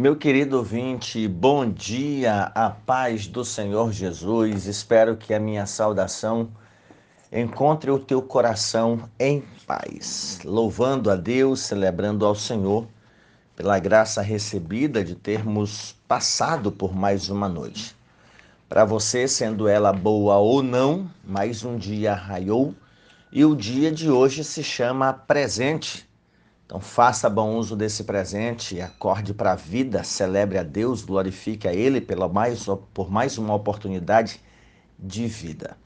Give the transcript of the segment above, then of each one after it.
Meu querido ouvinte, bom dia, a paz do Senhor Jesus. Espero que a minha saudação encontre o teu coração em paz, louvando a Deus, celebrando ao Senhor pela graça recebida de termos passado por mais uma noite. Para você, sendo ela boa ou não, mais um dia raiou e o dia de hoje se chama presente então faça bom uso desse presente, acorde para a vida, celebre a Deus, glorifique a Ele pela mais, por mais uma oportunidade de vida.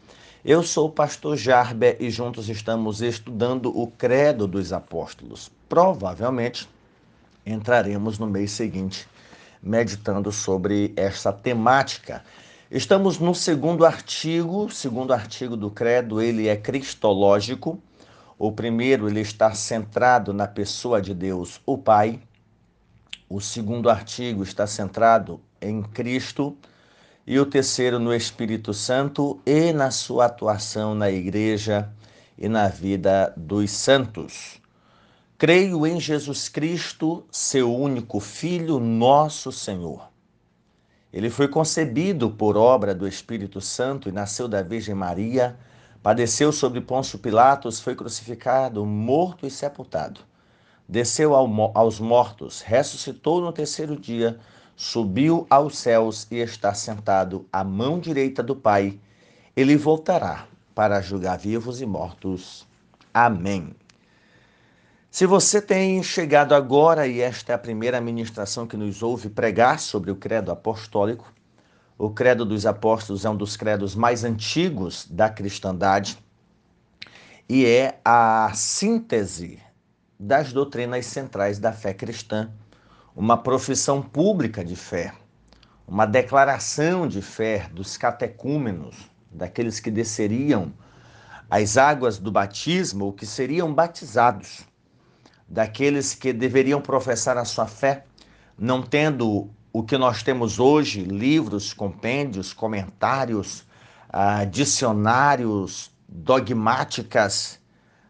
Eu sou o pastor Jarber e juntos estamos estudando o Credo dos Apóstolos. Provavelmente entraremos no mês seguinte meditando sobre esta temática. Estamos no segundo artigo, segundo artigo do Credo, ele é cristológico o primeiro, ele está centrado na pessoa de Deus, o Pai. O segundo artigo está centrado em Cristo. E o terceiro, no Espírito Santo e na sua atuação na igreja e na vida dos santos. Creio em Jesus Cristo, seu único Filho, nosso Senhor. Ele foi concebido por obra do Espírito Santo e nasceu da Virgem Maria Padeceu sobre Pôncio Pilatos, foi crucificado, morto e sepultado. Desceu aos mortos, ressuscitou no terceiro dia, subiu aos céus e está sentado à mão direita do Pai. Ele voltará para julgar vivos e mortos. Amém. Se você tem chegado agora e esta é a primeira ministração que nos ouve pregar sobre o credo apostólico, o Credo dos Apóstolos é um dos credos mais antigos da cristandade e é a síntese das doutrinas centrais da fé cristã, uma profissão pública de fé, uma declaração de fé dos catecúmenos, daqueles que desceriam as águas do batismo ou que seriam batizados, daqueles que deveriam professar a sua fé, não tendo o que nós temos hoje, livros, compêndios, comentários, ah, dicionários, dogmáticas,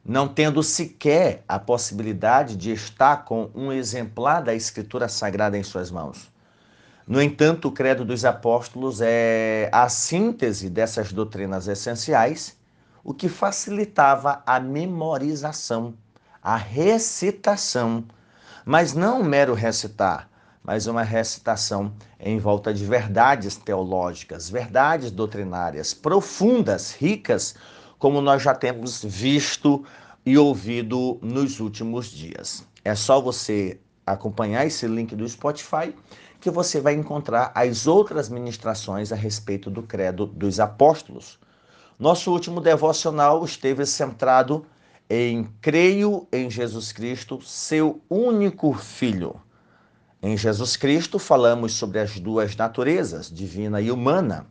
não tendo sequer a possibilidade de estar com um exemplar da Escritura Sagrada em suas mãos. No entanto, o Credo dos Apóstolos é a síntese dessas doutrinas essenciais, o que facilitava a memorização, a recitação, mas não o mero recitar, mas uma recitação em volta de verdades teológicas, verdades doutrinárias profundas, ricas, como nós já temos visto e ouvido nos últimos dias. É só você acompanhar esse link do Spotify que você vai encontrar as outras ministrações a respeito do Credo dos Apóstolos. Nosso último devocional esteve centrado em creio em Jesus Cristo, seu único filho em Jesus Cristo, falamos sobre as duas naturezas, divina e humana.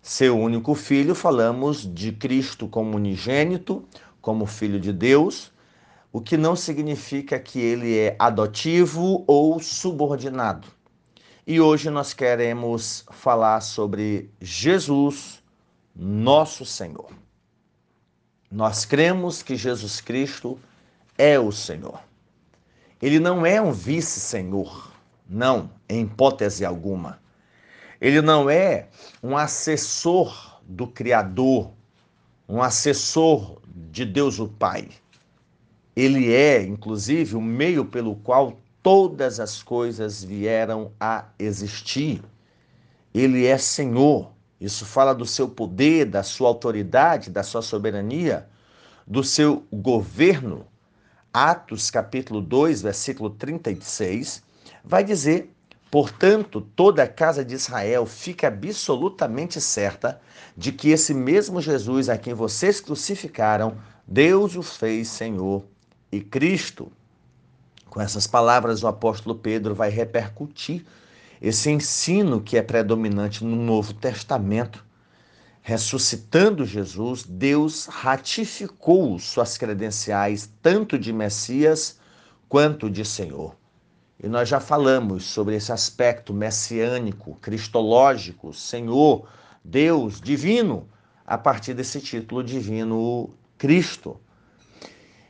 Seu único filho, falamos de Cristo como unigênito, como filho de Deus, o que não significa que ele é adotivo ou subordinado. E hoje nós queremos falar sobre Jesus, nosso Senhor. Nós cremos que Jesus Cristo é o Senhor. Ele não é um vice-senhor, não, em hipótese alguma. Ele não é um assessor do Criador, um assessor de Deus o Pai. Ele é, inclusive, o meio pelo qual todas as coisas vieram a existir. Ele é Senhor. Isso fala do seu poder, da sua autoridade, da sua soberania, do seu governo Atos capítulo 2, versículo 36, vai dizer: Portanto, toda a casa de Israel fica absolutamente certa de que esse mesmo Jesus a quem vocês crucificaram, Deus o fez Senhor e Cristo. Com essas palavras, o apóstolo Pedro vai repercutir esse ensino que é predominante no Novo Testamento ressuscitando Jesus, Deus ratificou suas credenciais tanto de Messias quanto de Senhor. E nós já falamos sobre esse aspecto messiânico, cristológico, Senhor, Deus, divino, a partir desse título divino Cristo.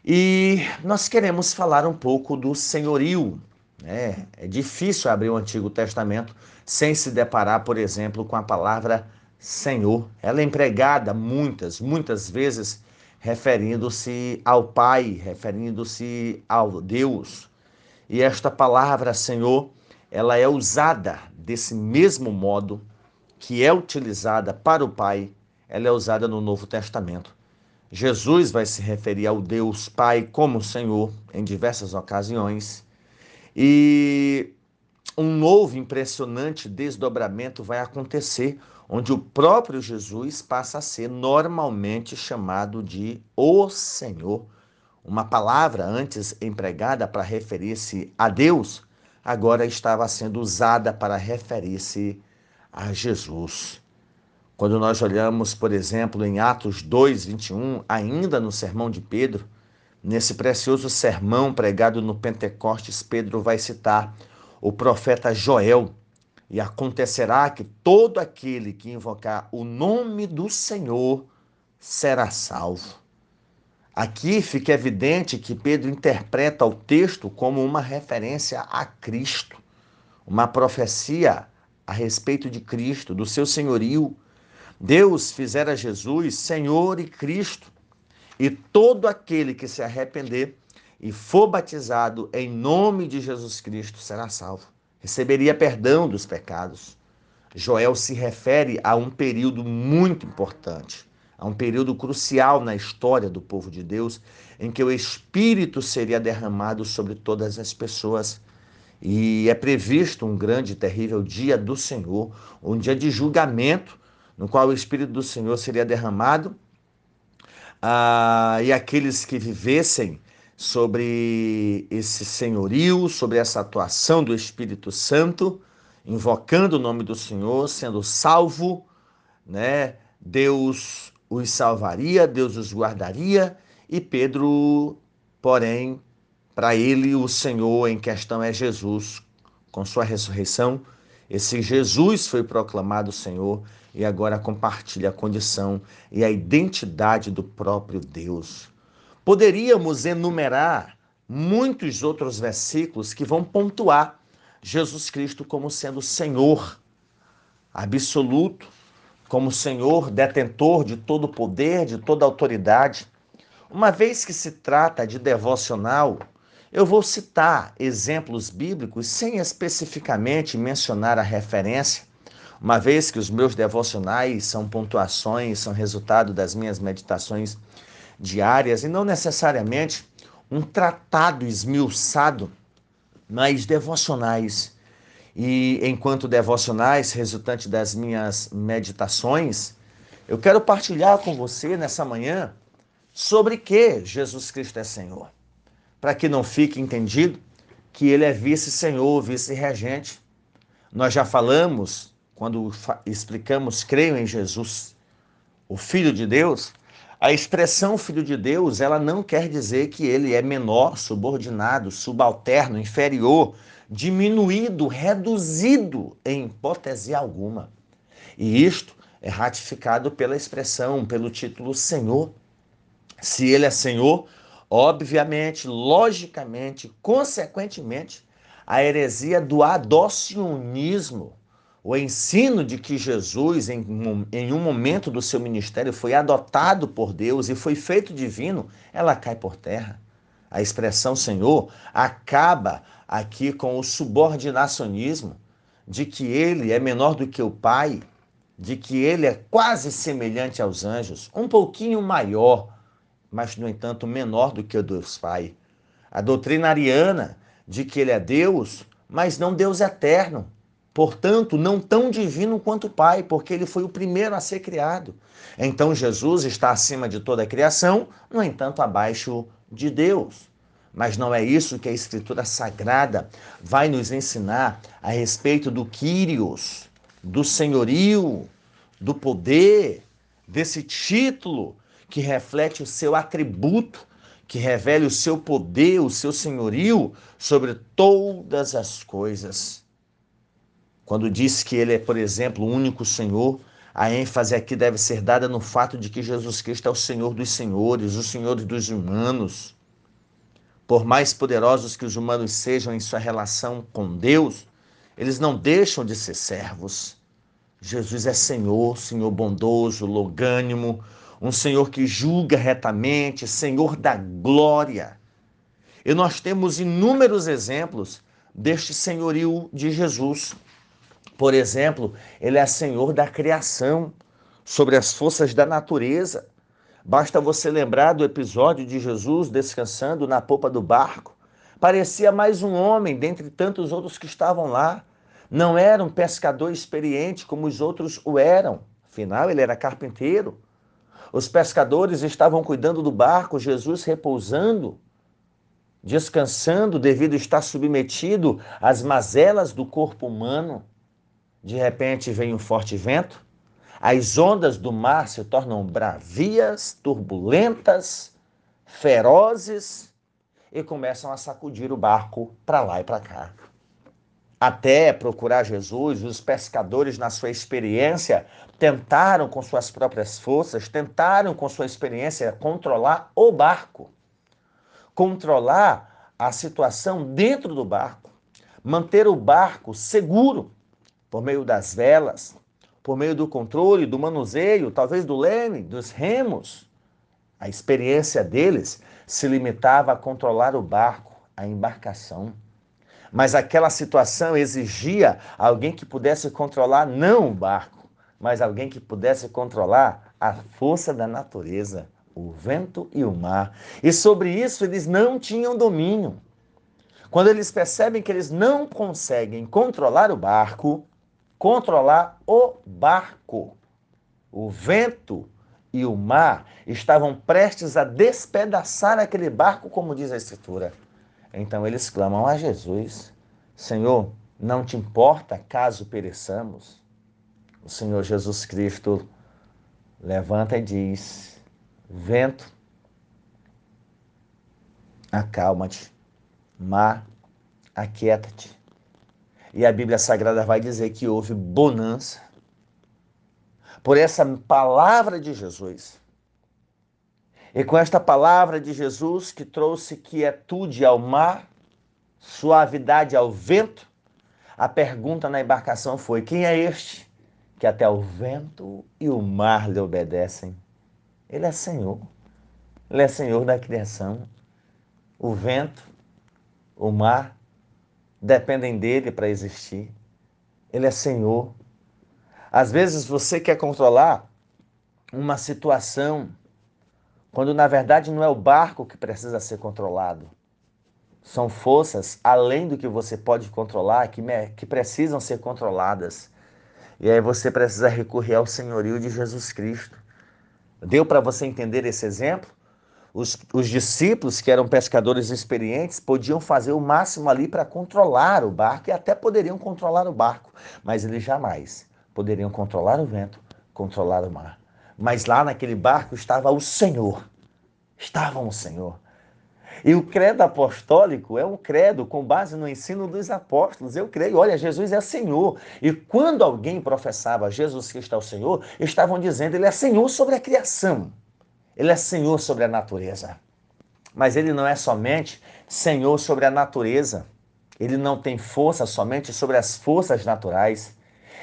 E nós queremos falar um pouco do senhorio É, é difícil abrir o Antigo Testamento sem se deparar, por exemplo, com a palavra Senhor. Ela é empregada muitas, muitas vezes referindo-se ao Pai, referindo-se ao Deus. E esta palavra Senhor, ela é usada desse mesmo modo que é utilizada para o Pai, ela é usada no Novo Testamento. Jesus vai se referir ao Deus Pai como Senhor em diversas ocasiões. E um novo impressionante desdobramento vai acontecer, onde o próprio Jesus passa a ser normalmente chamado de o Senhor. Uma palavra antes empregada para referir-se a Deus, agora estava sendo usada para referir-se a Jesus. Quando nós olhamos, por exemplo, em Atos 2, 21, ainda no sermão de Pedro, nesse precioso sermão pregado no Pentecostes, Pedro vai citar o profeta Joel. E acontecerá que todo aquele que invocar o nome do Senhor será salvo. Aqui fica evidente que Pedro interpreta o texto como uma referência a Cristo, uma profecia a respeito de Cristo, do seu senhorio Deus fizera Jesus Senhor e Cristo, e todo aquele que se arrepender e for batizado em nome de Jesus Cristo será salvo. Receberia perdão dos pecados. Joel se refere a um período muito importante, a um período crucial na história do povo de Deus, em que o Espírito seria derramado sobre todas as pessoas. E é previsto um grande e terrível dia do Senhor, um dia de julgamento no qual o Espírito do Senhor seria derramado, ah, e aqueles que vivessem sobre esse senhorio, sobre essa atuação do Espírito Santo, invocando o nome do Senhor, sendo salvo, né? Deus os salvaria, Deus os guardaria, e Pedro, porém, para ele o Senhor em questão é Jesus, com sua ressurreição, esse Jesus foi proclamado Senhor e agora compartilha a condição e a identidade do próprio Deus. Poderíamos enumerar muitos outros versículos que vão pontuar Jesus Cristo como sendo Senhor absoluto, como Senhor detentor de todo o poder, de toda autoridade. Uma vez que se trata de devocional, eu vou citar exemplos bíblicos sem especificamente mencionar a referência, uma vez que os meus devocionais são pontuações, são resultado das minhas meditações diárias e não necessariamente um tratado esmiuçado, mas devocionais. E enquanto devocionais, resultante das minhas meditações, eu quero partilhar com você nessa manhã sobre que Jesus Cristo é Senhor para que não fique entendido que ele é vice-senhor, vice-regente. Nós já falamos, quando explicamos creio em Jesus, o Filho de Deus, a expressão Filho de Deus, ela não quer dizer que ele é menor, subordinado, subalterno, inferior, diminuído, reduzido em hipótese alguma. E isto é ratificado pela expressão, pelo título Senhor. Se ele é Senhor, Obviamente, logicamente, consequentemente, a heresia do adocionismo, o ensino de que Jesus, em, em um momento do seu ministério, foi adotado por Deus e foi feito divino, ela cai por terra. A expressão Senhor acaba aqui com o subordinacionismo de que ele é menor do que o Pai, de que ele é quase semelhante aos anjos, um pouquinho maior mas, no entanto, menor do que o Deus Pai. A doutrina ariana de que ele é Deus, mas não Deus eterno. Portanto, não tão divino quanto o Pai, porque ele foi o primeiro a ser criado. Então, Jesus está acima de toda a criação, no entanto, abaixo de Deus. Mas não é isso que a Escritura Sagrada vai nos ensinar a respeito do Kyrios, do senhorio, do poder, desse título que reflete o seu atributo, que revele o seu poder, o seu senhorio sobre todas as coisas. Quando diz que ele é, por exemplo, o único Senhor, a ênfase aqui deve ser dada no fato de que Jesus Cristo é o Senhor dos senhores, o Senhor dos humanos. Por mais poderosos que os humanos sejam em sua relação com Deus, eles não deixam de ser servos. Jesus é Senhor, Senhor bondoso, longânimo, um Senhor que julga retamente, Senhor da glória. E nós temos inúmeros exemplos deste senhorio de Jesus. Por exemplo, ele é Senhor da criação, sobre as forças da natureza. Basta você lembrar do episódio de Jesus descansando na popa do barco. Parecia mais um homem dentre tantos outros que estavam lá. Não era um pescador experiente como os outros o eram. Afinal, ele era carpinteiro. Os pescadores estavam cuidando do barco, Jesus repousando, descansando devido estar submetido às mazelas do corpo humano. De repente vem um forte vento, as ondas do mar se tornam bravias, turbulentas, ferozes e começam a sacudir o barco para lá e para cá. Até procurar Jesus, os pescadores, na sua experiência, tentaram com suas próprias forças, tentaram com sua experiência controlar o barco, controlar a situação dentro do barco, manter o barco seguro por meio das velas, por meio do controle, do manuseio, talvez do leme, dos remos. A experiência deles se limitava a controlar o barco, a embarcação. Mas aquela situação exigia alguém que pudesse controlar não o barco, mas alguém que pudesse controlar a força da natureza, o vento e o mar. E sobre isso eles não tinham domínio. Quando eles percebem que eles não conseguem controlar o barco, controlar o barco. O vento e o mar estavam prestes a despedaçar aquele barco, como diz a Escritura. Então eles clamam a Jesus: Senhor, não te importa caso pereçamos? O Senhor Jesus Cristo levanta e diz: Vento, acalma-te, mar, aquieta-te. E a Bíblia Sagrada vai dizer que houve bonança por essa palavra de Jesus. E com esta palavra de Jesus que trouxe quietude ao mar, suavidade ao vento, a pergunta na embarcação foi: quem é este que até o vento e o mar lhe obedecem? Ele é Senhor. Ele é Senhor da criação. O vento, o mar, dependem dele para existir. Ele é Senhor. Às vezes você quer controlar uma situação, quando na verdade não é o barco que precisa ser controlado. São forças além do que você pode controlar que, que precisam ser controladas. E aí você precisa recorrer ao senhorio de Jesus Cristo. Deu para você entender esse exemplo? Os, os discípulos, que eram pescadores experientes, podiam fazer o máximo ali para controlar o barco e até poderiam controlar o barco, mas eles jamais poderiam controlar o vento, controlar o mar. Mas lá naquele barco estava o Senhor. Estava o Senhor. E o credo apostólico é um credo com base no ensino dos apóstolos. Eu creio, olha, Jesus é Senhor. E quando alguém professava Jesus Cristo é o Senhor, estavam dizendo, ele é Senhor sobre a criação. Ele é Senhor sobre a natureza. Mas ele não é somente Senhor sobre a natureza. Ele não tem força somente sobre as forças naturais.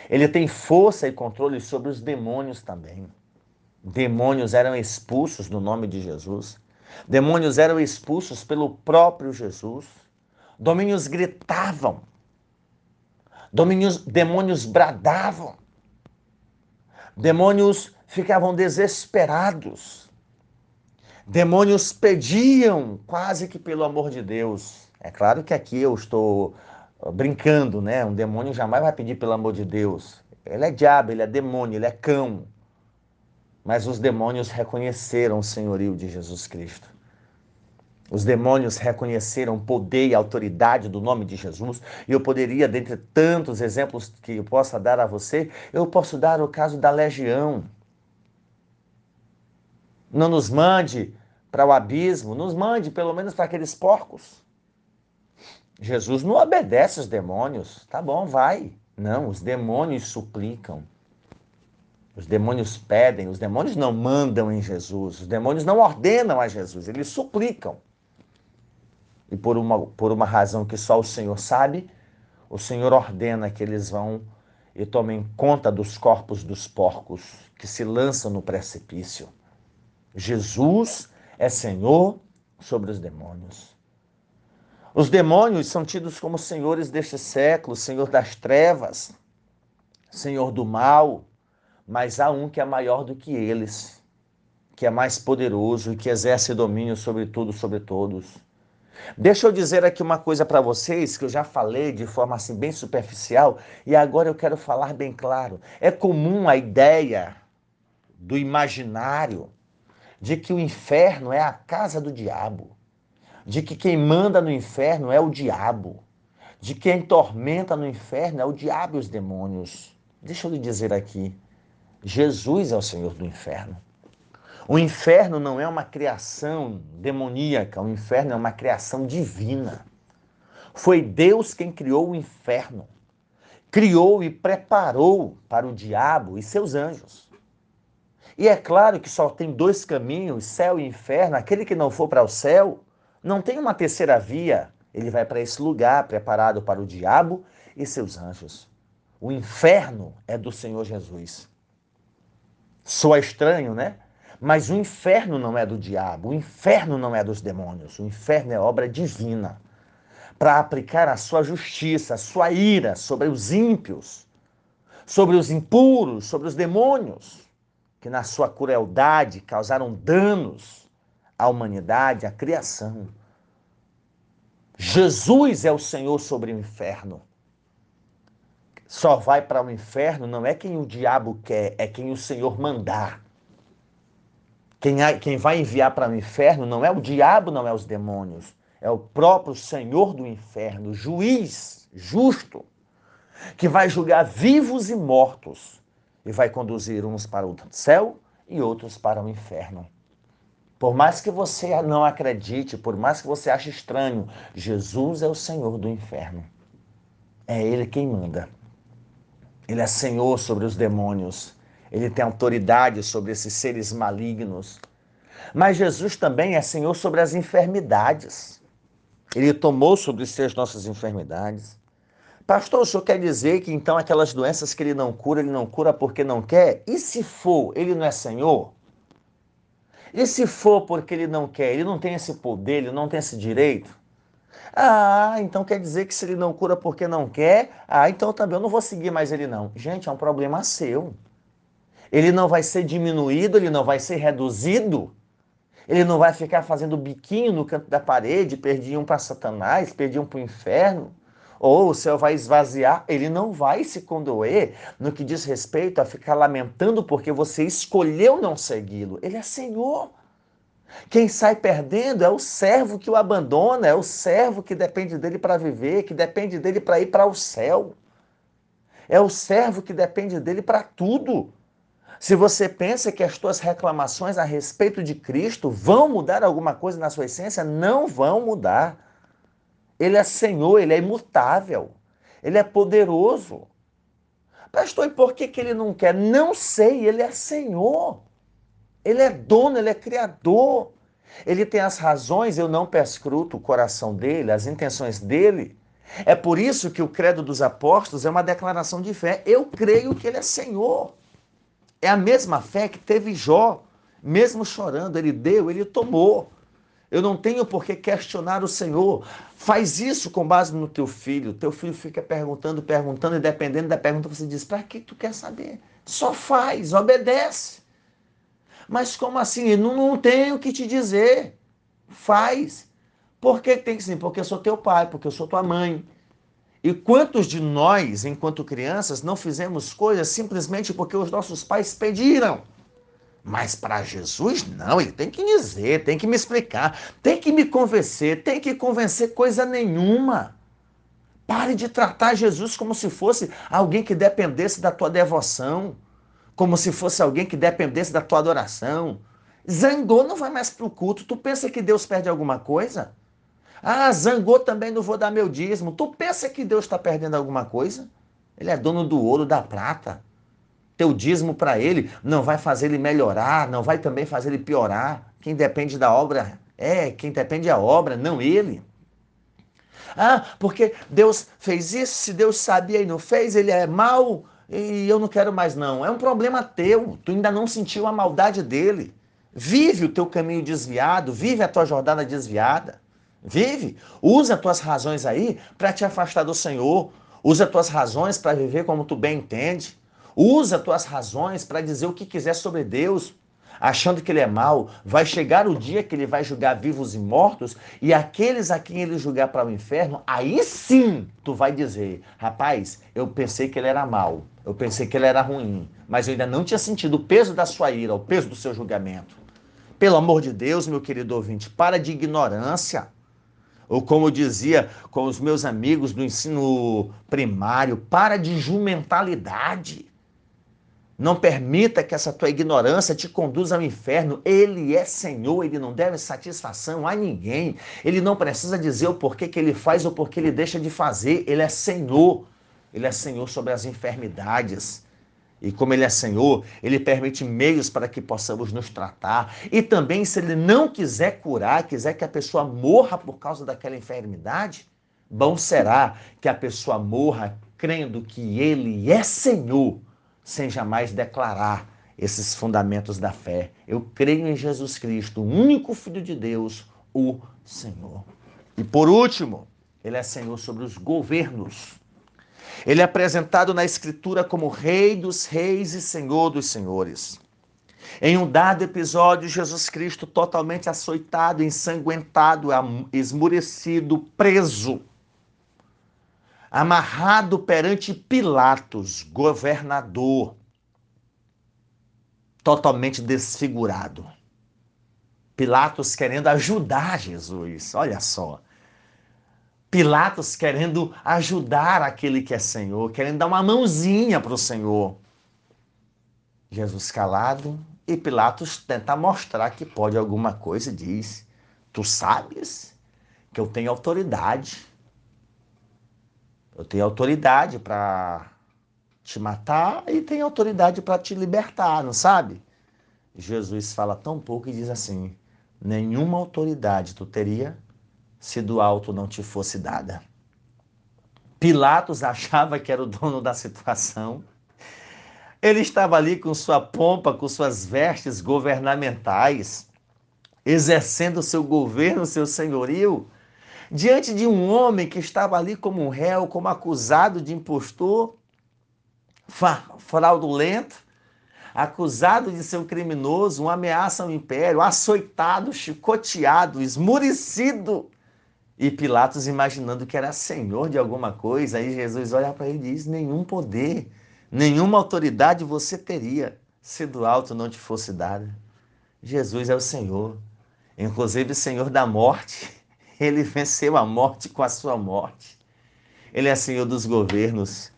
Ele tem força e controle sobre os demônios também. Demônios eram expulsos no nome de Jesus. Demônios eram expulsos pelo próprio Jesus. Domínios gritavam. Domínios, demônios bradavam. Demônios ficavam desesperados. Demônios pediam quase que pelo amor de Deus. É claro que aqui eu estou uh, brincando, né? Um demônio jamais vai pedir pelo amor de Deus. Ele é diabo, ele é demônio, ele é cão. Mas os demônios reconheceram o senhorio de Jesus Cristo. Os demônios reconheceram o poder e autoridade do nome de Jesus. E eu poderia, dentre tantos exemplos que eu possa dar a você, eu posso dar o caso da legião não nos mande para o abismo, nos mande pelo menos para aqueles porcos. Jesus não obedece os demônios. Tá bom, vai. Não, os demônios suplicam. Os demônios pedem, os demônios não mandam em Jesus, os demônios não ordenam a Jesus, eles suplicam. e por uma, por uma razão que só o Senhor sabe, o Senhor ordena que eles vão e tomem conta dos corpos dos porcos que se lançam no precipício. Jesus é Senhor sobre os demônios. Os demônios são tidos como senhores deste século, senhor das trevas, senhor do mal, mas há um que é maior do que eles, que é mais poderoso e que exerce domínio sobre tudo, sobre todos. Deixa eu dizer aqui uma coisa para vocês que eu já falei de forma assim bem superficial e agora eu quero falar bem claro. É comum a ideia do imaginário de que o inferno é a casa do diabo, de que quem manda no inferno é o diabo, de que quem tormenta no inferno é o diabo e os demônios. Deixa eu lhe dizer aqui, Jesus é o Senhor do inferno. O inferno não é uma criação demoníaca, o inferno é uma criação divina. Foi Deus quem criou o inferno. Criou e preparou para o diabo e seus anjos. E é claro que só tem dois caminhos, céu e inferno. Aquele que não for para o céu, não tem uma terceira via. Ele vai para esse lugar preparado para o diabo e seus anjos. O inferno é do Senhor Jesus. Soa estranho, né? Mas o inferno não é do diabo, o inferno não é dos demônios, o inferno é obra divina para aplicar a sua justiça, a sua ira sobre os ímpios, sobre os impuros, sobre os demônios que na sua crueldade causaram danos à humanidade, à criação. Jesus é o Senhor sobre o inferno. Só vai para o inferno não é quem o diabo quer, é quem o Senhor mandar. Quem, quem vai enviar para o inferno não é o diabo, não é os demônios, é o próprio Senhor do inferno, juiz justo, que vai julgar vivos e mortos e vai conduzir uns para o céu e outros para o inferno. Por mais que você não acredite, por mais que você ache estranho, Jesus é o Senhor do inferno. É Ele quem manda. Ele é Senhor sobre os demônios. Ele tem autoridade sobre esses seres malignos. Mas Jesus também é Senhor sobre as enfermidades. Ele tomou sobre si as nossas enfermidades. Pastor, o senhor quer dizer que então aquelas doenças que ele não cura, ele não cura porque não quer? E se for, ele não é Senhor? E se for porque ele não quer, ele não tem esse poder, ele não tem esse direito? Ah, então quer dizer que se ele não cura porque não quer, ah, então também eu não vou seguir mais ele não. Gente, é um problema seu. Ele não vai ser diminuído, ele não vai ser reduzido. Ele não vai ficar fazendo biquinho no canto da parede, perdi um para Satanás, perdi um para o inferno ou o céu vai esvaziar, ele não vai se condoer no que diz respeito a ficar lamentando porque você escolheu não segui-lo. Ele é Senhor. Quem sai perdendo é o servo que o abandona, é o servo que depende dele para viver, que depende dele para ir para o céu. É o servo que depende dele para tudo. Se você pensa que as tuas reclamações a respeito de Cristo vão mudar alguma coisa na sua essência, não vão mudar. Ele é Senhor, ele é imutável, ele é poderoso. Pastor, e por que, que ele não quer? Não sei, ele é Senhor. Ele é dono, ele é criador. Ele tem as razões, eu não perscruto o coração dele, as intenções dele. É por isso que o credo dos apóstolos é uma declaração de fé. Eu creio que ele é Senhor. É a mesma fé que teve Jó, mesmo chorando, ele deu, ele tomou. Eu não tenho por que questionar o Senhor. Faz isso com base no teu filho. Teu filho fica perguntando, perguntando, e dependendo da pergunta, você diz: para que tu quer saber? Só faz, obedece. Mas como assim? Eu não, tenho o que te dizer. Faz. Por que tem que sim? Porque eu sou teu pai, porque eu sou tua mãe. E quantos de nós, enquanto crianças, não fizemos coisas simplesmente porque os nossos pais pediram? Mas para Jesus, não, ele tem que dizer, tem que me explicar, tem que me convencer, tem que convencer coisa nenhuma. Pare de tratar Jesus como se fosse alguém que dependesse da tua devoção, como se fosse alguém que dependesse da tua adoração. Zangou, não vai mais para o culto. Tu pensa que Deus perde alguma coisa? Ah, zangou também, não vou dar meu dízimo. Tu pensa que Deus está perdendo alguma coisa? Ele é dono do ouro, da prata. Teu dízimo para ele não vai fazer ele melhorar, não vai também fazer ele piorar. Quem depende da obra é, quem depende da obra, não ele. Ah, porque Deus fez isso, se Deus sabia e não fez, ele é mau e eu não quero mais não. É um problema teu, tu ainda não sentiu a maldade dele. Vive o teu caminho desviado, vive a tua jornada desviada. Vive, usa as tuas razões aí para te afastar do Senhor. Usa as tuas razões para viver como tu bem entende. Usa as tuas razões para dizer o que quiser sobre Deus, achando que ele é mau. Vai chegar o dia que ele vai julgar vivos e mortos, e aqueles a quem ele julgar para o inferno, aí sim tu vai dizer: rapaz, eu pensei que ele era mau, eu pensei que ele era ruim, mas eu ainda não tinha sentido o peso da sua ira, o peso do seu julgamento. Pelo amor de Deus, meu querido ouvinte, para de ignorância. Ou como eu dizia com os meus amigos do ensino primário, para de jumentalidade. Não permita que essa tua ignorância te conduza ao inferno. Ele é Senhor, ele não deve satisfação a ninguém. Ele não precisa dizer o porquê que ele faz ou porquê ele deixa de fazer. Ele é Senhor. Ele é Senhor sobre as enfermidades. E como ele é Senhor, ele permite meios para que possamos nos tratar. E também, se ele não quiser curar, quiser que a pessoa morra por causa daquela enfermidade, bom será que a pessoa morra crendo que ele é Senhor sem jamais declarar esses fundamentos da fé. Eu creio em Jesus Cristo, o único Filho de Deus, o Senhor. E por último, ele é Senhor sobre os governos. Ele é apresentado na Escritura como Rei dos Reis e Senhor dos Senhores. Em um dado episódio, Jesus Cristo, totalmente açoitado, ensanguentado, esmurecido, preso, amarrado perante Pilatos, governador, totalmente desfigurado. Pilatos querendo ajudar Jesus, olha só. Pilatos querendo ajudar aquele que é Senhor, querendo dar uma mãozinha para o Senhor. Jesus calado e Pilatos tenta mostrar que pode alguma coisa e diz: Tu sabes que eu tenho autoridade eu tenho autoridade para te matar e tenho autoridade para te libertar, não sabe? Jesus fala tão pouco e diz assim: nenhuma autoridade tu teria se do alto não te fosse dada. Pilatos achava que era o dono da situação. Ele estava ali com sua pompa, com suas vestes governamentais, exercendo seu governo, seu senhorio, diante de um homem que estava ali como réu, como acusado de impostor, fraudulento, acusado de ser um criminoso, uma ameaça ao império, açoitado, chicoteado, esmurecido. E Pilatos imaginando que era senhor de alguma coisa, aí Jesus olha para ele e diz: nenhum poder, nenhuma autoridade você teria se do alto não te fosse dada. Jesus é o Senhor, inclusive Senhor da morte ele venceu a morte com a sua morte. Ele é Senhor dos governos.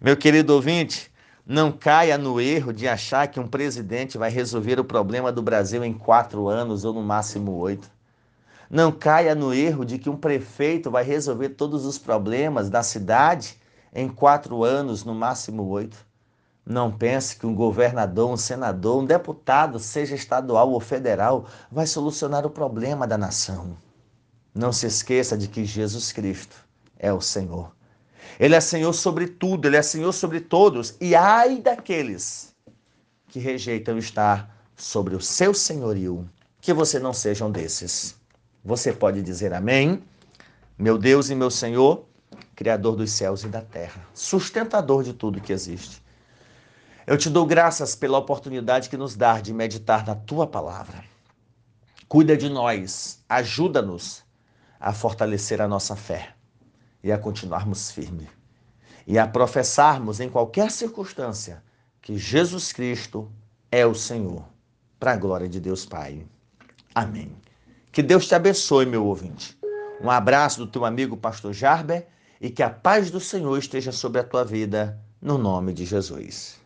Meu querido ouvinte, não caia no erro de achar que um presidente vai resolver o problema do Brasil em quatro anos ou no máximo oito. Não caia no erro de que um prefeito vai resolver todos os problemas da cidade em quatro anos, no máximo oito. Não pense que um governador, um senador, um deputado, seja estadual ou federal, vai solucionar o problema da nação. Não se esqueça de que Jesus Cristo é o Senhor. Ele é Senhor sobre tudo, ele é Senhor sobre todos. E ai daqueles que rejeitam estar sobre o seu senhorio, que você não seja um desses. Você pode dizer amém? Meu Deus e meu Senhor, Criador dos céus e da terra, sustentador de tudo que existe. Eu te dou graças pela oportunidade que nos dá de meditar na tua palavra. Cuida de nós, ajuda-nos a fortalecer a nossa fé e a continuarmos firmes e a professarmos em qualquer circunstância que Jesus Cristo é o Senhor, para a glória de Deus Pai. Amém. Que Deus te abençoe, meu ouvinte. Um abraço do teu amigo Pastor Jarber e que a paz do Senhor esteja sobre a tua vida, no nome de Jesus.